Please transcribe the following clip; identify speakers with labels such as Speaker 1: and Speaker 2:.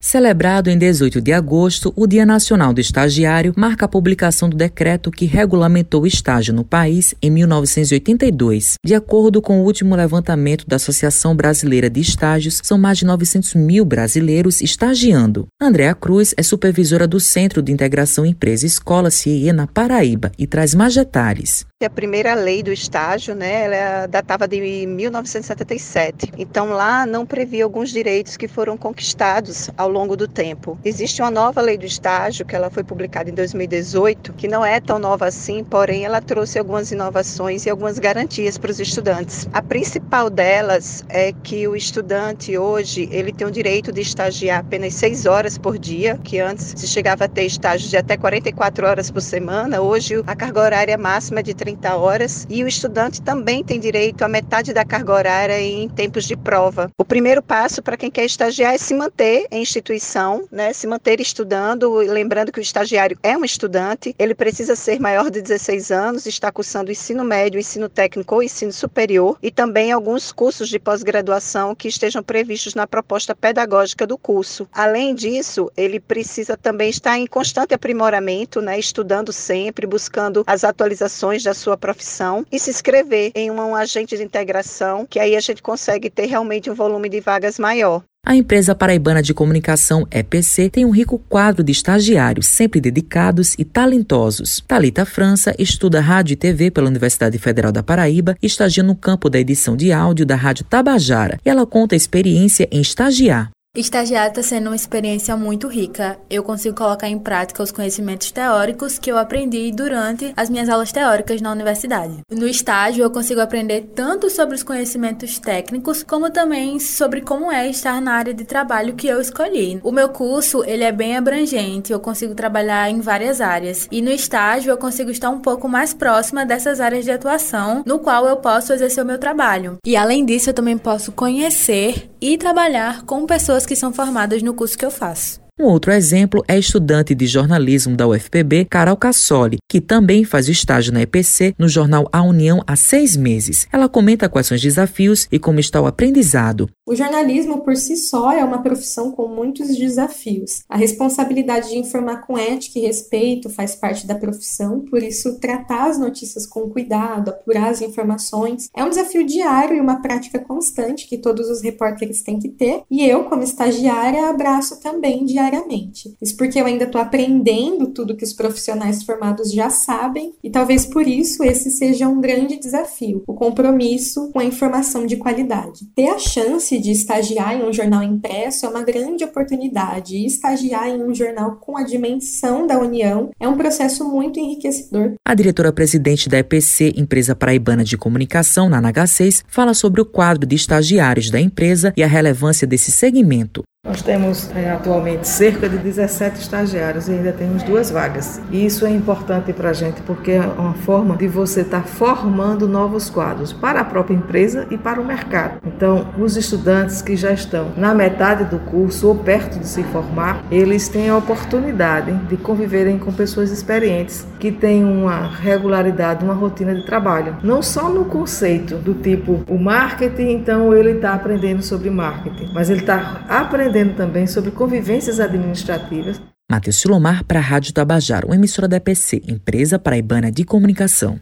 Speaker 1: Celebrado em 18 de agosto, o Dia Nacional do Estagiário marca a publicação do decreto que regulamentou o estágio no país em 1982. De acordo com o último levantamento da Associação Brasileira de Estágios, são mais de 900 mil brasileiros estagiando. Andréa Cruz é supervisora do Centro de Integração Empresa Escola CIE na Paraíba e traz mais detalhes.
Speaker 2: A primeira lei do estágio, né, ela datava de 1977. Então lá não previa alguns direitos que foram conquistados ao longo do tempo. Existe uma nova lei do estágio que ela foi publicada em 2018, que não é tão nova assim, porém ela trouxe algumas inovações e algumas garantias para os estudantes. A principal delas é que o estudante hoje ele tem o direito de estagiar apenas seis horas por dia, que antes se chegava a ter estágios de até 44 horas por semana. Hoje a carga horária máxima é de 30 horas e o estudante também tem direito a metade da carga horária em tempos de prova. O primeiro passo para quem quer estagiar é se manter em instituição, né, se manter estudando, lembrando que o estagiário é um estudante, ele precisa ser maior de 16 anos, está cursando ensino médio, ensino técnico ou ensino superior e também alguns cursos de pós-graduação que estejam previstos na proposta pedagógica do curso. Além disso, ele precisa também estar em constante aprimoramento, né, estudando sempre, buscando as atualizações da sua profissão e se inscrever em um agente de integração, que aí a gente consegue ter realmente um volume de vagas maior.
Speaker 1: A empresa paraibana de comunicação EPC tem um rico quadro de estagiários sempre dedicados e talentosos. Talita França estuda rádio e TV pela Universidade Federal da Paraíba e estagia no campo da edição de áudio da Rádio Tabajara. E ela conta a experiência em estagiar.
Speaker 3: Estagiar está sendo uma experiência muito rica. Eu consigo colocar em prática os conhecimentos teóricos que eu aprendi durante as minhas aulas teóricas na universidade. No estágio, eu consigo aprender tanto sobre os conhecimentos técnicos, como também sobre como é estar na área de trabalho que eu escolhi. O meu curso, ele é bem abrangente, eu consigo trabalhar em várias áreas. E no estágio, eu consigo estar um pouco mais próxima dessas áreas de atuação, no qual eu posso exercer o meu trabalho. E além disso, eu também posso conhecer e trabalhar com pessoas que são formadas no curso que eu faço.
Speaker 1: Um outro exemplo é a estudante de jornalismo da UFPB, Carol Cassoli, que também faz estágio na EPC no jornal A União há seis meses. Ela comenta quais são os desafios e como está o aprendizado.
Speaker 4: O jornalismo por si só é uma profissão com muitos desafios. A responsabilidade de informar com ética e respeito faz parte da profissão, por isso tratar as notícias com cuidado, apurar as informações, é um desafio diário e uma prática constante que todos os repórteres têm que ter. E eu, como estagiária, abraço também diariamente. Isso porque eu ainda estou aprendendo tudo que os profissionais formados já sabem e talvez por isso esse seja um grande desafio, o compromisso com a informação de qualidade. Ter a chance de estagiar em um jornal impresso é uma grande oportunidade e estagiar em um jornal com a dimensão da União é um processo muito enriquecedor.
Speaker 1: A diretora-presidente da EPC, Empresa Paraibana de Comunicação, na NH6, fala sobre o quadro de estagiários da empresa e a relevância desse segmento.
Speaker 5: Nós temos é, atualmente cerca de 17 estagiários e ainda temos duas vagas. E isso é importante para a gente porque é uma forma de você estar tá formando novos quadros para a própria empresa e para o mercado. Então, os estudantes que já estão na metade do curso ou perto de se formar, eles têm a oportunidade de conviverem com pessoas experientes que têm uma regularidade, uma rotina de trabalho. Não só no conceito do tipo o marketing, então ele está aprendendo sobre marketing, mas ele está aprendendo aprendendo também sobre convivências administrativas.
Speaker 1: Matheus Silomar para a Rádio Tabajara, uma emissora da EPC, Empresa Paraibana de Comunicação.